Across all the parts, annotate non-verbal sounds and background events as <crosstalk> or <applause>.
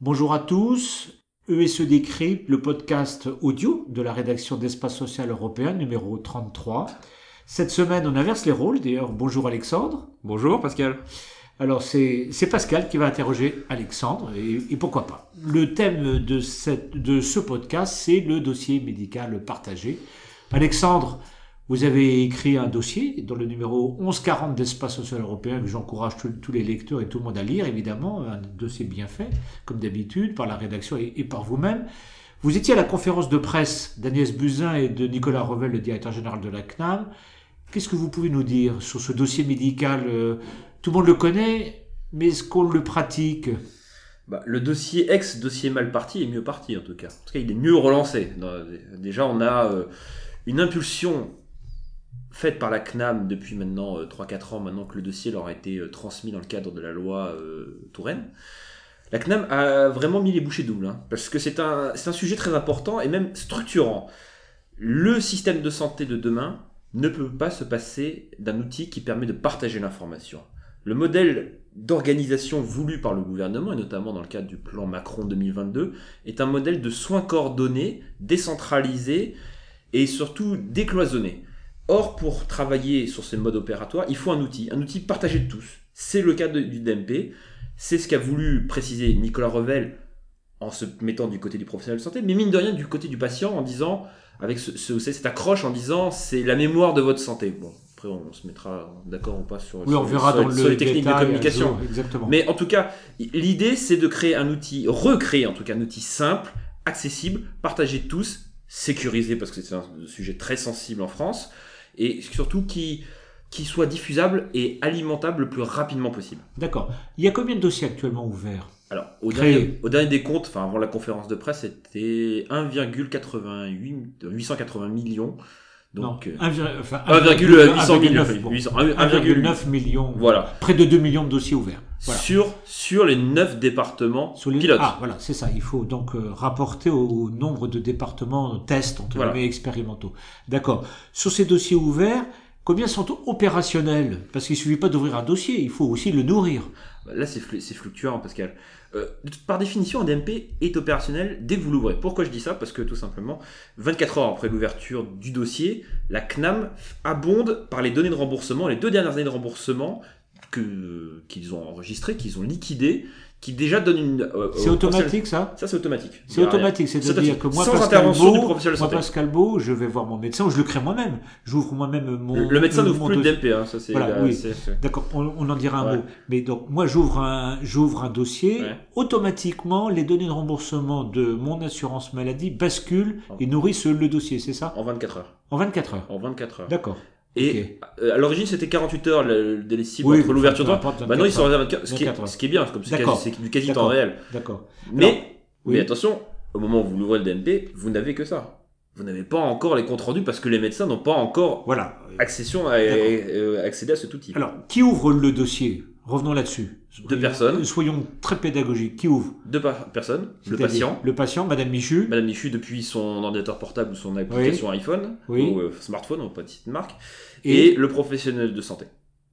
Bonjour à tous. ESE Décrypte, le podcast audio de la rédaction d'Espace Social Européen numéro 33. Cette semaine, on inverse les rôles. D'ailleurs, bonjour Alexandre. Bonjour Pascal. Alors, c'est Pascal qui va interroger Alexandre, et, pourquoi pas. Le thème de, cette, de ce podcast, c'est le dossier médical partagé. Alexandre, vous avez écrit un dossier dans le numéro 1140 d'Espace Social Européen que j'encourage tous les lecteurs et tout le monde à lire, évidemment. Un dossier bien fait, comme d'habitude, par la rédaction et, par vous-même. Vous étiez à la conférence de presse d'Agnès Buzyn et de Nicolas Revel, le directeur général de la CNAM. Qu'est-ce que vous pouvez nous dire sur ce dossier médical euh, Tout le monde le connaît, mais est-ce qu'on le pratique? Bah, le dossier ex-dossier mal parti est mieux parti en tout cas. En tout cas, il est mieux relancé. Déjà, on a euh, une impulsion faite par la CNAM depuis maintenant 3-4 euh, ans, maintenant que le dossier leur a été euh, transmis dans le cadre de la loi euh, Touraine. La CNAM a vraiment mis les bouchées doubles, hein, parce que c'est un, un sujet très important et même structurant. Le système de santé de demain ne peut pas se passer d'un outil qui permet de partager l'information. Le modèle d'organisation voulu par le gouvernement, et notamment dans le cadre du plan Macron 2022, est un modèle de soins coordonnés, décentralisé et surtout décloisonné. Or, pour travailler sur ces modes opératoires, il faut un outil, un outil partagé de tous. C'est le cas du DMP, c'est ce qu'a voulu préciser Nicolas Revel en se mettant du côté du professionnel de santé, mais mine de rien du côté du patient en disant, avec ce, cette accroche en disant c'est la mémoire de votre santé. Bon, après on se mettra d'accord ou pas sur, oui, on verra dans les techniques de communication. exactement. Mais en tout cas, l'idée c'est de créer un outil, recréer en tout cas un outil simple, accessible, partagé de tous, sécurisé parce que c'est un sujet très sensible en France, et surtout qui, qui soit diffusable et alimentable le plus rapidement possible. D'accord. Il y a combien de dossiers actuellement ouverts? Alors, au dernier, au dernier, des comptes, enfin avant la conférence de presse, c'était 1,880 millions. Donc, 1,9 millions. Voilà. Près de 2 millions de dossiers ouverts. Sur, sur les 9 départements sur les... pilotes. Ah, voilà, c'est ça. Il faut donc euh, rapporter au, nombre de départements tests, entre voilà. expérimentaux. D'accord. Sur ces dossiers ouverts, combien sont opérationnels? Parce qu'il ne suffit pas d'ouvrir un dossier, il faut aussi le nourrir. Bah, là, c'est fluctuant, Pascal. Euh, par définition, un DMP est opérationnel dès que vous l'ouvrez. Pourquoi je dis ça? Parce que tout simplement, 24 heures après l'ouverture du dossier, la CNAM abonde par les données de remboursement, les deux dernières années de remboursement qu'ils ont enregistrées, qu'ils ont liquidées, qui déjà donne une. Euh, c'est automatique ça Ça c'est automatique. C'est automatique, c'est-à-dire que moi, Sans Pascal intervention Beau, du professionnel moi Pascal Beau, je vais voir mon médecin ou je le crée moi-même. J'ouvre moi-même mon. Le, médecin n'ouvre plus de DMP, hein, ça c'est. Voilà, oui. D'accord, on, en dira un mot. Mais donc moi j'ouvre un, j'ouvre un dossier, automatiquement les données de remboursement de mon assurance maladie basculent et nourrissent le dossier, c'est ça? En 24 heures. En 24 heures. En 24 heures. D'accord. Et euh, à l'origine, c'était 48 heures le, délai cible entre l'ouverture de Maintenant, ils sont à 24 ce, qui est, ce qui est bien, comme c'est du quasi temps réel. D'accord. Mais, mais attention, au moment où vous l'ouvrez le DMP, vous n'avez que ça. Vous n'avez pas encore les comptes rendus parce que les médecins n'ont pas encore voilà. accession à, euh, accéder à ce outil. Alors, qui ouvre le dossier? Revenons là-dessus. Deux personnes. Soyons très pédagogiques. Qui ouvre? Deux personnes. Le patient. Le patient, Madame Michu. Madame Michu depuis son ordinateur portable ou son application iPhone ou euh, smartphone, on pas de marque. Et, le professionnel de santé.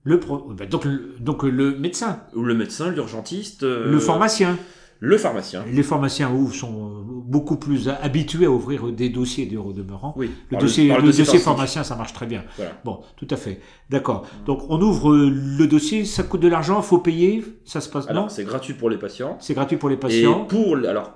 Le bah, donc, le, donc le médecin. Ou le médecin, l'urgentiste. Euh, le pharmacien. Le pharmacien. Les pharmaciens sont beaucoup plus habitués à ouvrir des dossiers de demeurant. Oui. Le dossier, le, dossier, pharmacien, ça marche très bien. Bon, tout à fait. D'accord. Donc on ouvre le dossier, ça coûte de l'argent, faut payer, ça se passe. Alors c'est gratuit pour les patients. C'est gratuit pour les patients. Et pour alors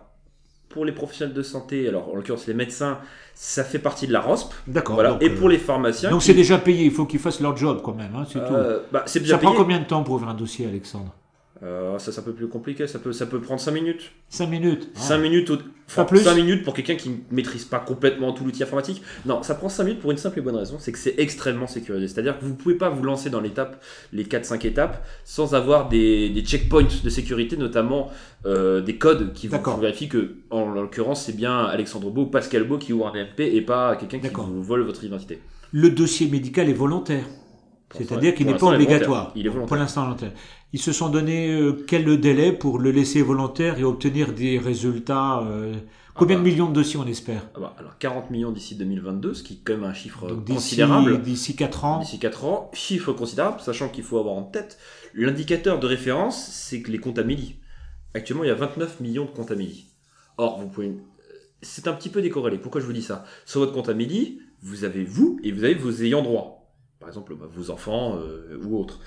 pour les professionnels de santé, alors en l'occurrence les médecins, ça fait partie de la ROSP. D'accord. Voilà. et pour les pharmaciens. Donc c'est déjà payé, il faut qu'ils fassent leur job quand même, hein, c'est euh, tout. Bah, déjà ça prend combien de temps pour ouvrir un dossier, Alexandre? Euh, ça, c'est un peu plus compliqué. Ça peut, ça peut prendre 5 minutes. 5 minutes 5 minutes, enfin, plus. 5 minutes pour quelqu'un qui ne maîtrise pas complètement tout l'outil informatique. Non, ça prend 5 minutes pour une simple et bonne raison c'est que c'est extrêmement sécurisé. C'est-à-dire que vous ne pouvez pas vous lancer dans l'étape, les 4-5 étapes, sans avoir des, des checkpoints de sécurité, notamment euh, des codes qui vous, vérifient que, en l'occurrence, c'est bien Alexandre Beau ou Pascal Beau qui ouvre un MP et pas quelqu'un qui vous vole votre identité. Le dossier médical est volontaire C'est-à-dire qu'il n'est pas l'instant, il est obligatoire. volontaire. Pour l'instant, volontaire. Ils se sont donné euh, quel délai pour le laisser volontaire et obtenir des résultats euh, Combien Ah de bah. millions de dossiers on espère Ah bah, alors 40 millions d'ici 2022, ce qui est quand même un chiffre Donc considérable. d'ici 4 ans. D'ici 4 ans, chiffre considérable, sachant qu'il faut avoir en tête l'indicateur de référence, c'est que les comptes Amélie. Actuellement, il y a 29 millions de comptes Amélie. Or, vous pouvez. C'est un petit peu décorrélé. Pourquoi je vous dis ça? Sur votre compte Amélie, vous avez vous et vous avez vos ayants droit. Par exemple, bah, vos enfants euh, ou autres.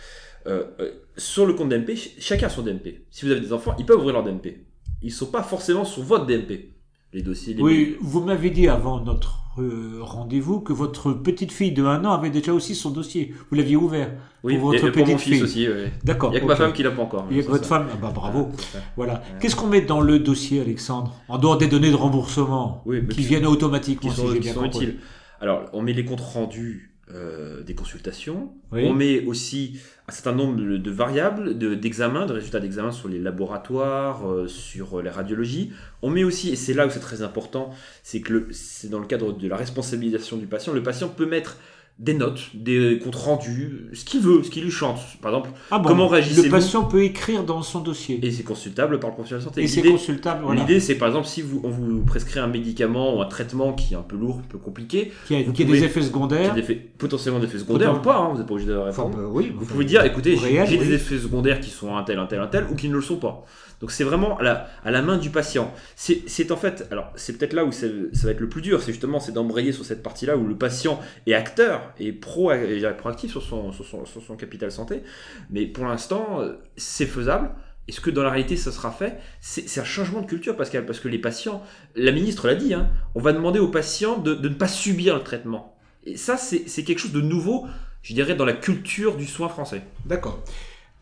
Euh, euh, sur le compte DMP, ch- chacun a son DMP. Si vous avez des enfants, ils peuvent ouvrir leur DMP. Ils ne sont pas forcément sur votre DMP. Les dossiers, les Oui, vous m'avez dit avant notre euh, rendez-vous que votre petite fille de 1 an avait déjà aussi son dossier. Vous l'aviez ouvert. Oui, pour votre et- et pour petite mon fils fille. aussi. D'accord. Il n'y a que ma femme qui l'a pas encore. Il y a que c'est votre ça. femme. Ah bah bravo. Voilà. Qu'est-ce qu'on met dans le dossier, Alexandre En dehors des données de remboursement Oui, qui qui- viennent automatiquement, qui sont, qui bien sont utiles. Alors, on met les comptes rendus euh, des consultations. Oui. On met aussi un certain nombre de, de variables, de- d'examens, de, résultats d'examens sur les laboratoires, euh, sur les radiologies. On met aussi, et c'est là où c'est très important, c'est que c'est dans le cadre de la responsabilisation du patient, le patient peut mettre des notes, des comptes rendus, ce qu'il veut, ce qu'il lui chante. Par exemple, Ah bon, Comment réagissez-vous Le patient peut écrire dans son dossier. et c'est consultable par le professionnel de santé. Et c'est L'idée- consultable. Voilà. L'idée, c'est par exemple, si vous, on vous prescrit un médicament ou un traitement qui est un peu lourd, un peu compliqué, Qui a, qui a des effets qui a secondaires. des effets, potentiellement des effets secondaires ou pas, hein, vous n'êtes pas obligé de Enfin, répondre. bah oui, Vous enfin, pouvez dire, écoutez, j'ai oui. des effets secondaires qui sont un tel, un tel, un tel, ou qui ne le sont pas. Donc c'est vraiment à la, à la main du patient. C'est en fait, alors c'est peut-être là où ça va être le plus dur, c'est justement c'est d'embrayer sur cette partie-là où le patient est acteur et pro, et proactif sur son, sur, son, sur son capital santé. Mais pour l'instant, c'est faisable. Est-ce que dans la réalité ça sera fait? C'est un changement de culture, Pascal, parce que les patients, la ministre l'a dit, hein, on va demander aux patients de, de ne pas subir le traitement. Et ça, c'est c'est quelque chose de nouveau, je dirais, dans la culture du soin français. D'accord.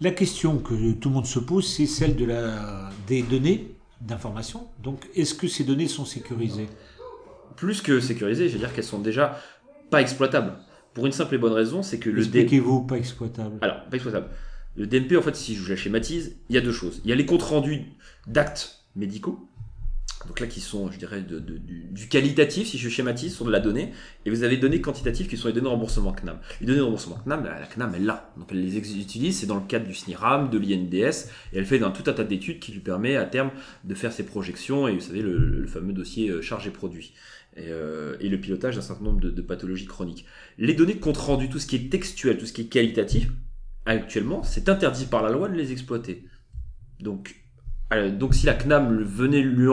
La question que tout le monde se pose, c'est celle de la, des données d'information. Donc, est-ce que ces données sont sécurisées? Plus que sécurisées, je veux dire qu'elles sont déjà pas exploitables. Pour une simple et bonne raison, c'est que le DMP. Expliquez-vous, pas exploitable. Alors, pas exploitable. Le DMP, en fait, si je la schématise, il y a deux choses. Il y a les comptes rendus d'actes médicaux, donc là qui sont, je dirais, de- de- du, du qualitatif, si je schématise, sur de la donnée, et vous avez des données quantitatives qui sont les données de remboursement CNAM. Les données de remboursement CNAM, la, CNAM, elle l'a. Donc elle les utilise, c'est dans le cadre du SNIRAM, de l'INDS, et elle fait dans tout un tas d'études qui lui permet à terme de faire ses projections, et vous savez, le, le fameux dossier euh, charge et produit. Et, euh, et le pilotage d'un certain nombre de, pathologies chroniques. Les données de compte rendu, tout ce qui est textuel, tout ce qui est qualitatif, actuellement, c'est interdit par la loi de les exploiter. Donc, donc si la CNAM le venait lui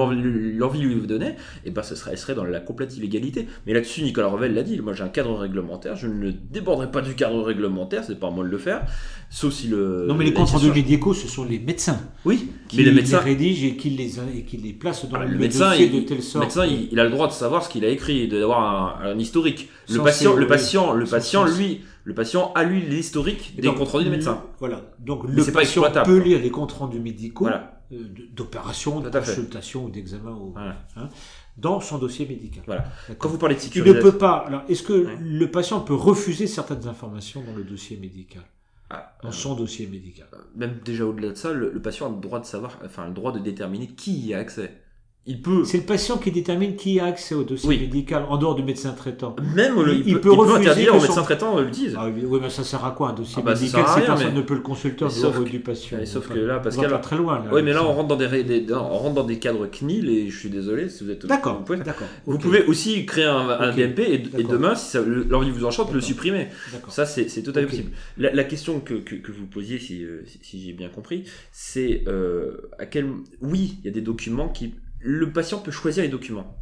l'envie lui donnait, et ben ce serait, elle serait dans la complète illégalité. Mais là-dessus, Nicolas Revel l'a dit, moi j'ai un cadre réglementaire, je ne déborderai pas du cadre réglementaire, c'est pas à moi de le faire, sauf si le... non, mais les comptes rendus médicaux, ce sont les médecins Oui, qui mais le les rédigent et qui les, et qui les placent dans Ah, le, le médecin, dossier il, de telle le sorte. médecin il, il a le droit de savoir ce qu'il a écrit, et d'avoir un, un historique. Le patient, le patient, le patient, lui, le patient a lui l'historique des comptes rendus des le- médecins. Voilà. Donc Mais le pas patient peut lire les comptes rendus médicaux Voilà. Euh, d'opération, de consultation ou d'examen Voilà. hein, dans son dossier médical. Voilà. Quand vous parlez de Il ne sécurisation, peut pas. Alors, est-ce que Ouais. le patient peut refuser certaines informations dans le dossier médical, Ah, dans euh, son dossier médical même déjà au-delà de ça, le, le patient a le droit de savoir, enfin le droit de déterminer qui y a accès. Il peut, C'est le patient qui détermine qui a accès au dossier Oui. médical en dehors du médecin traitant. même le- il- il, peut, peut il peut refuser interdire au son- médecin traitant de l'utiliser. Ah oui, mais ça sert à quoi un dossier Ah bah, médical si personne mais- ne peut le consulter en dehors du patient sauf que là, Pascal- pas très loin. Là, oui, mais là on rentre dans des, ré- des- on rentre dans des cadres CNIL et je suis désolé si vous êtes. D'accord, Vous pouvez, vous pouvez aussi créer un, un DMP et, demain, si le- l'envie vous enchante, le supprimer. Ça, c'est c'est tout à fait Ok. possible. La, question que, vous posiez, si, euh, si j'ai bien compris, c'est euh, à quel. Oui, il y a des documents qui. Le patient peut choisir les documents.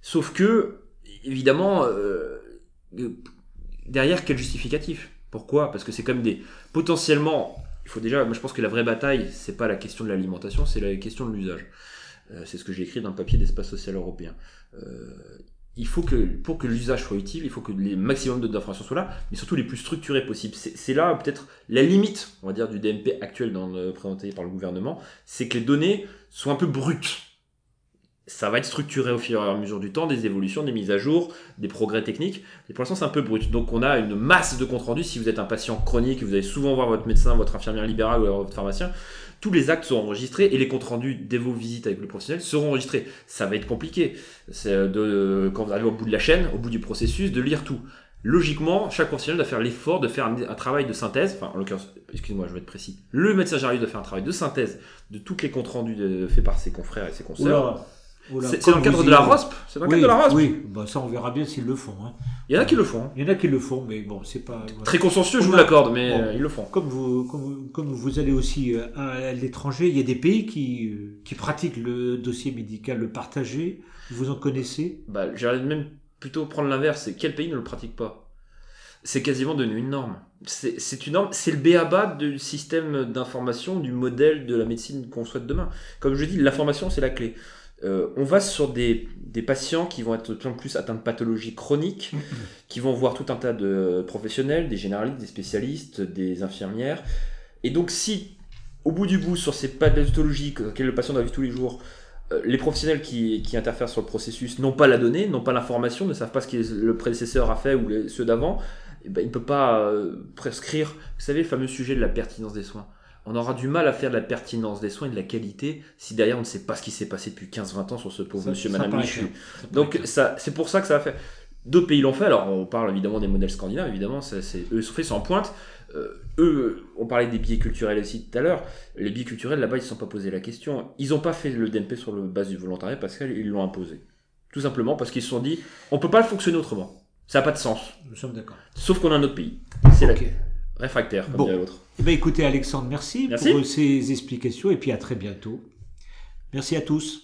Sauf que, évidemment, euh, derrière, quel justificatif? Pourquoi? Parce que c'est comme des. Potentiellement, il faut déjà. Moi, je pense que la vraie bataille, c'est pas la question de l'alimentation, c'est la question de l'usage. Euh, c'est ce que j'ai écrit dans le papier d'espace social européen. Euh, il faut que, pour que l'usage soit utile, il faut que les maximum d'informations soient là, mais surtout les plus structurées possibles. C'est là peut-être la limite, on va dire, du DMP actuel présenté par le gouvernement, c'est que les données soient un peu brutes. Ça va être structuré au fur et à mesure du temps, des évolutions, des mises à jour, des progrès techniques. Pour l'instant, c'est un peu brut. Donc, on a une masse de comptes rendus. Si vous êtes un patient chronique, vous allez souvent voir votre médecin, votre infirmière libérale ou votre pharmacien. Tous les actes sont enregistrés et les comptes rendus dès vos visites avec le professionnel seront enregistrés. Ça va être compliqué. C'est de, quand vous arrivez au bout de la chaîne, au bout du processus, de lire tout. logiquement, chaque professionnel doit faire l'effort de faire un, travail de synthèse, enfin, en l'occurrence, excusez-moi, je vais être précis, le médecin généraliste doit faire un travail de synthèse de toutes les comptes rendus de- faits par ses confrères et ses consoeurs. C'est dans le cadre de la. ROSP C'est dans le Oui, cadre de la ROSP oui. Bah, ça on verra bien s'ils le font. hein. Il y en a qui le font. Il y en a qui le font, mais bon, c'est pas. voilà. Très consciencieux, je vous l'accorde, mais Bon. euh, ils le font. Comme vous, comme, comme vous allez aussi euh, à l'étranger, il y a des pays qui, euh, qui pratiquent le dossier médical partagé. Vous en connaissez? Bah, J'allais même plutôt prendre l'inverse, c'est quel pays ne le pratique pas? C'est quasiment devenu une norme. C'est c'est une norme, c'est le béaba du système d'information, du modèle de la médecine qu'on souhaite demain. Comme je dis, l'information c'est la clé. Euh, on va sur des, des patients qui vont être de plus en plus atteints de pathologies chroniques, <laughs> qui vont voir tout un tas de professionnels, des généralistes, des spécialistes, des infirmières. Et donc si, au bout du bout, sur ces pathologies que le patient doit vivre tous les jours, euh, les professionnels qui, qui interfèrent sur le processus n'ont pas la donnée, n'ont pas l'information, ne savent pas ce que le prédécesseur a fait ou les- ceux d'avant, eh ben, il ne peut pas euh, prescrire, vous savez, le fameux sujet de la pertinence des soins. On aura du mal à faire de la pertinence des soins et de la qualité si derrière on ne sait pas ce qui s'est passé depuis 15-20 ans sur ce pauvre Ça- monsieur, ça madame Michu. Donc ça, c'est pour ça que ça a fait. D'autres pays l'ont fait, alors on parle évidemment des modèles scandinaves, évidemment, c'est, eux sont faits, en pointe. Euh, eux, on parlait des biais culturels aussi tout à l'heure. Les biais culturels, là-bas, ils ne se sont pas posé la question. Ils n'ont pas fait le DNP sur la base du volontariat parce qu'ils l'ont imposé. Tout simplement parce qu'ils se sont dit, on peut pas le fonctionner autrement. Ça n'a pas de sens. Nous sommes d'accord. Sauf qu'on a un autre pays. C'est Ok. la réfractaire, comme Bon. dirait l'autre. Eh ben, écoutez, Alexandre, merci, Merci. pour ces explications et puis à très bientôt. Merci à tous.